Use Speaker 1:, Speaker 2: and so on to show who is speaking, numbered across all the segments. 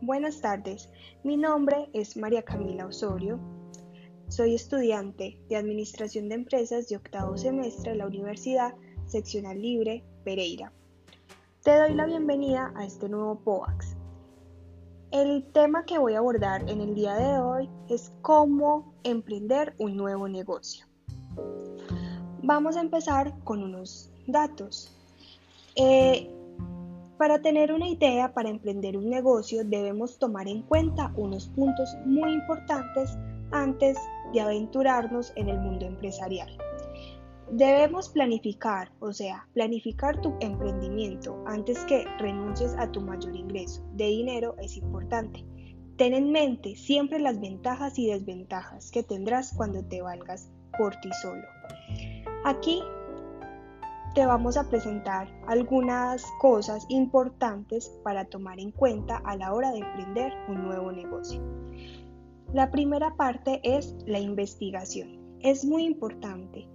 Speaker 1: Buenas tardes. Mi nombre es María Camila Osorio. Soy estudiante de Administración de Empresas de octavo semestre de la Universidad Seccional Libre Pereira. Te doy la bienvenida a este nuevo POAX. El tema que voy a abordar en el día de hoy es cómo emprender un nuevo negocio. Vamos a empezar con unos datos. Eh, para tener una idea para emprender un negocio debemos tomar en cuenta unos puntos muy importantes antes de aventurarnos en el mundo empresarial. Debemos planificar, o sea, planificar tu emprendimiento antes que renuncies a tu mayor ingreso de dinero es importante. Ten en mente siempre las ventajas y desventajas que tendrás cuando te valgas por ti solo. Aquí te vamos a presentar algunas cosas importantes para tomar en cuenta a la hora de emprender un nuevo negocio. La primera parte es la investigación. Es muy importante,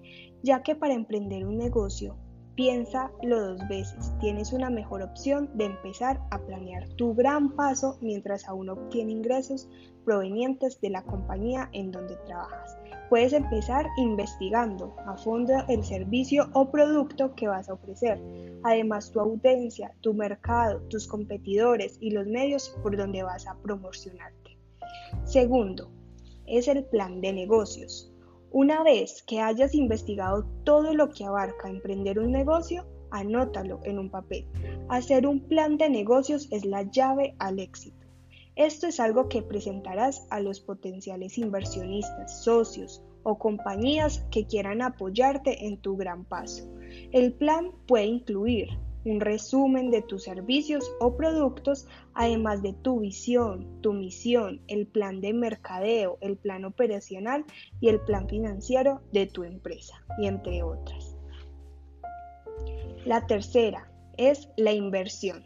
Speaker 1: ya que para emprender un negocio Piénsalo dos veces, tienes una mejor opción de empezar a planear tu gran paso mientras aún obtiene ingresos provenientes de la compañía en donde trabajas. Puedes empezar investigando a fondo el servicio o producto que vas a ofrecer, además tu audiencia, tu mercado, tus competidores y los medios por donde vas a promocionarte. Segundo, es el plan de negocios. Una vez que hayas investigado todo lo que abarca emprender un negocio, anótalo en un papel. Hacer un plan de negocios es la llave al éxito. Esto es algo que presentarás a los potenciales inversionistas, socios o compañías que quieran apoyarte en tu gran paso. El plan puede incluir un resumen de tus servicios o productos, además de tu visión, tu misión, el plan de mercadeo, el plan operacional y el plan financiero de tu empresa, y entre otras. La tercera es la inversión.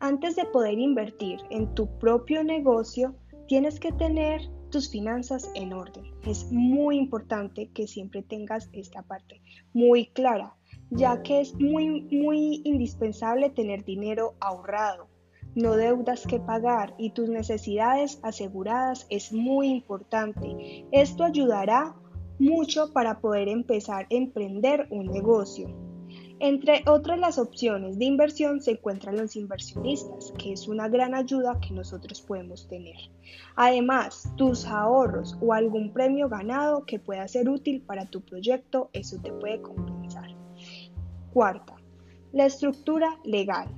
Speaker 1: Antes de poder invertir en tu propio negocio, tienes que tener tus finanzas en orden. Es muy importante que siempre tengas esta parte muy clara ya que es muy, muy indispensable tener dinero ahorrado, no deudas que pagar y tus necesidades aseguradas es muy importante. Esto ayudará mucho para poder empezar a emprender un negocio. Entre otras las opciones de inversión se encuentran los inversionistas, que es una gran ayuda que nosotros podemos tener. Además, tus ahorros o algún premio ganado que pueda ser útil para tu proyecto, eso te puede compensar. Cuarta, la estructura legal.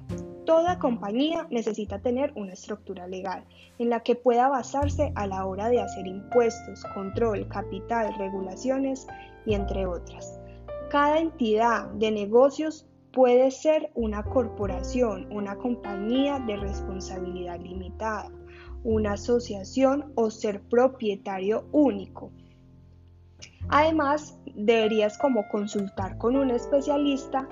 Speaker 1: Toda compañía necesita tener una estructura legal en la que pueda basarse a la hora de hacer impuestos, control, capital, regulaciones y entre otras. Cada entidad de negocios puede ser una corporación, una compañía de responsabilidad limitada, una asociación o ser propietario único. Además, deberías como consultar con un especialista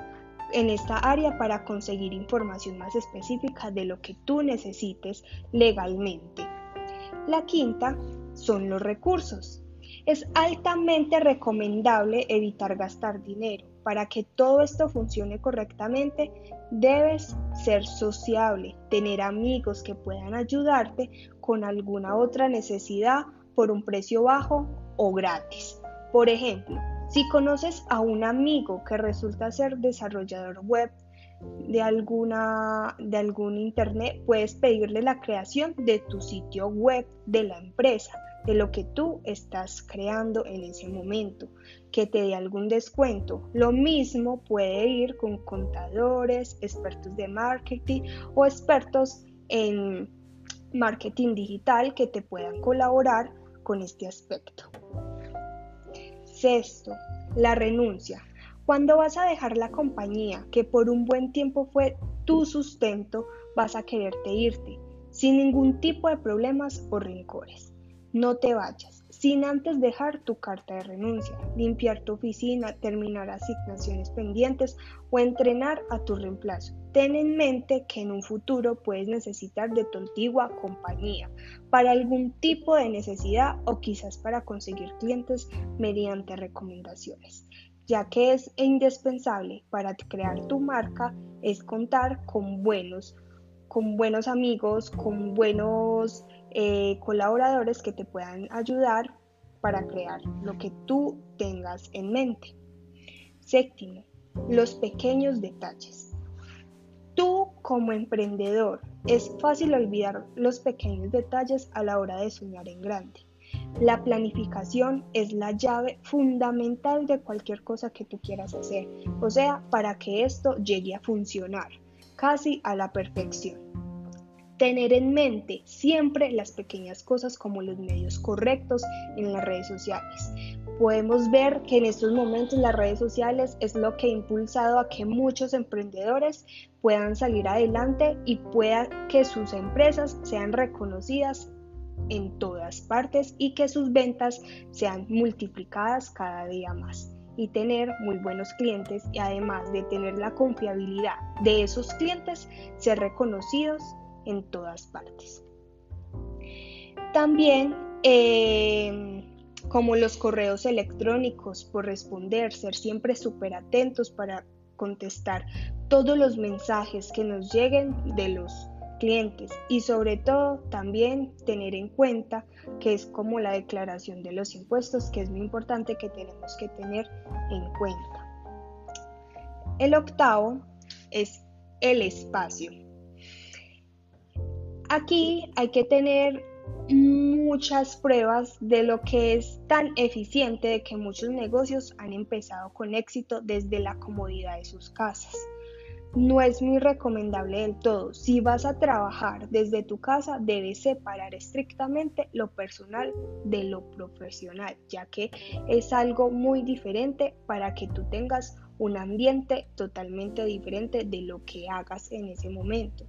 Speaker 1: en esta área para conseguir información más específica de lo que tú necesites legalmente. La quinta son los recursos. Es altamente recomendable evitar gastar dinero. Para que todo esto funcione correctamente, debes ser sociable, tener amigos que puedan ayudarte con alguna otra necesidad por un precio bajo o gratis. Por ejemplo, si conoces a un amigo que resulta ser desarrollador web de, alguna, de algún internet, puedes pedirle la creación de tu sitio web de la empresa, de lo que tú estás creando en ese momento, que te dé algún descuento. Lo mismo puede ir con contadores, expertos de marketing o expertos en marketing digital que te puedan colaborar con este aspecto. Sexto, la renuncia. Cuando vas a dejar la compañía que por un buen tiempo fue tu sustento, vas a quererte irte, sin ningún tipo de problemas o rencores. No te vayas, sin antes dejar tu carta de renuncia, limpiar tu oficina, terminar asignaciones pendientes o entrenar a tu reemplazo. Ten en mente que en un futuro puedes necesitar de tu antigua compañía para algún tipo de necesidad o quizás para conseguir clientes mediante recomendaciones ya que es indispensable para crear tu marca es contar con buenos con buenos amigos, con buenos eh, colaboradores que te puedan ayudar para crear lo que tú tengas en mente. Séptimo, los pequeños detalles. Tú como emprendedor es fácil olvidar los pequeños detalles a la hora de soñar en grande. La planificación es la llave fundamental de cualquier cosa que tú quieras hacer, o sea, para que esto llegue a funcionar casi a la perfección. Tener en mente siempre las pequeñas cosas como los medios correctos en las redes sociales. Podemos ver que en estos momentos las redes sociales es lo que ha impulsado a que muchos emprendedores puedan salir adelante y pueda que sus empresas sean reconocidas en todas partes y que sus ventas sean multiplicadas cada día más y tener muy buenos clientes y además de tener la confiabilidad de esos clientes, ser reconocidos en todas partes. También eh, como los correos electrónicos por responder, ser siempre súper atentos para contestar todos los mensajes que nos lleguen de los clientes y sobre todo también tener en cuenta que es como la declaración de los impuestos que es muy importante que tenemos que tener en cuenta. El octavo es el espacio. Aquí hay que tener muchas pruebas de lo que es tan eficiente de que muchos negocios han empezado con éxito desde la comodidad de sus casas no es muy recomendable del todo. Si vas a trabajar desde tu casa, debes separar estrictamente lo personal de lo profesional, ya que es algo muy diferente para que tú tengas un ambiente totalmente diferente de lo que hagas en ese momento.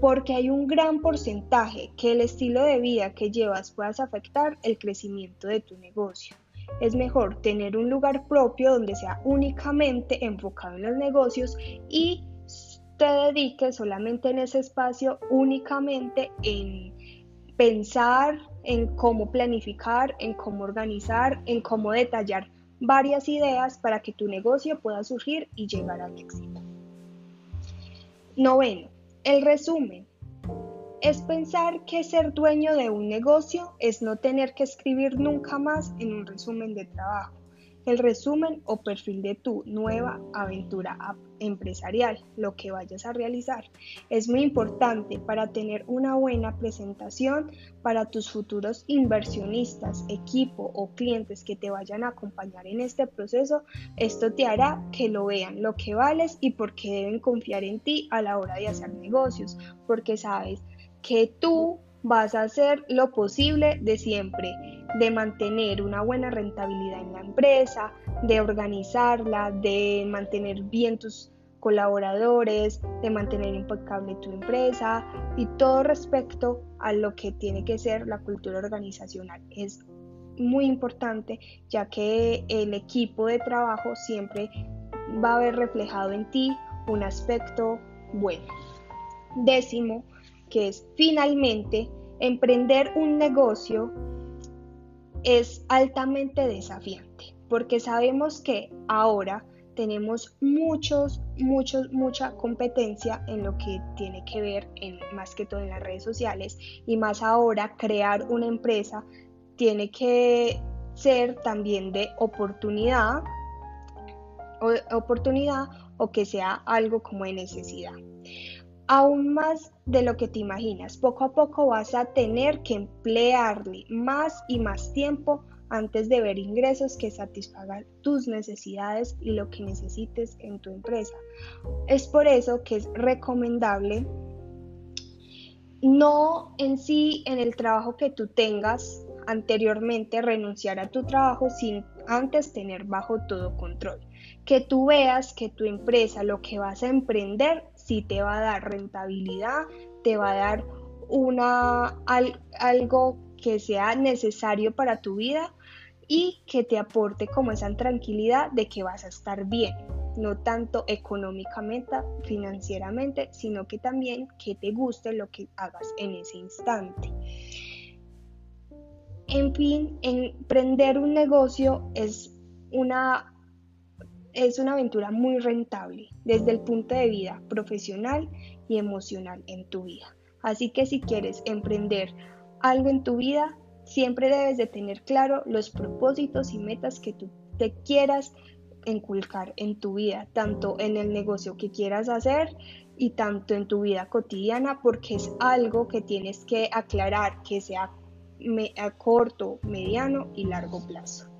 Speaker 1: Porque hay un gran porcentaje que el estilo de vida que llevas puedas afectar el crecimiento de tu negocio. Es mejor tener un lugar propio donde sea únicamente enfocado en los negocios y te dediques solamente en ese espacio únicamente en pensar en cómo planificar, en cómo organizar, en cómo detallar varias ideas para que tu negocio pueda surgir y llegar al éxito. Noveno, el resumen. Es pensar que ser dueño de un negocio es no tener que escribir nunca más en un resumen de trabajo, el resumen o perfil de tu nueva aventura empresarial, lo que vayas a realizar. Es muy importante para tener una buena presentación para tus futuros inversionistas, equipo o clientes que te vayan a acompañar en este proceso. Esto te hará que lo vean, lo que vales y por qué deben confiar en ti a la hora de hacer negocios, porque sabes que tú vas a hacer lo posible de siempre, de mantener una buena rentabilidad en la empresa, de organizarla, de mantener bien tus colaboradores, de mantener impecable tu empresa y todo respecto a lo que tiene que ser la cultura organizacional. Es muy importante ya que el equipo de trabajo siempre va a ver reflejado en ti un aspecto bueno. Décimo, que es finalmente emprender un negocio es altamente desafiante, porque sabemos que ahora tenemos muchos, muchos, mucha competencia en lo que tiene que ver en, más que todo en las redes sociales y más ahora crear una empresa tiene que ser también de oportunidad o, oportunidad o que sea algo como de necesidad aún más de lo que te imaginas. Poco a poco vas a tener que emplearle más y más tiempo antes de ver ingresos que satisfagan tus necesidades y lo que necesites en tu empresa. Es por eso que es recomendable no en sí en el trabajo que tú tengas anteriormente renunciar a tu trabajo sin antes tener bajo todo control. Que tú veas que tu empresa, lo que vas a emprender, sí te va a dar rentabilidad, te va a dar una, algo que sea necesario para tu vida y que te aporte como esa tranquilidad de que vas a estar bien, no tanto económicamente, financieramente, sino que también que te guste lo que hagas en ese instante. En fin, emprender un negocio es una es una aventura muy rentable desde el punto de vida profesional y emocional en tu vida. Así que si quieres emprender algo en tu vida, siempre debes de tener claro los propósitos y metas que tú te quieras inculcar en tu vida, tanto en el negocio que quieras hacer y tanto en tu vida cotidiana, porque es algo que tienes que aclarar, que sea a corto, mediano y largo plazo.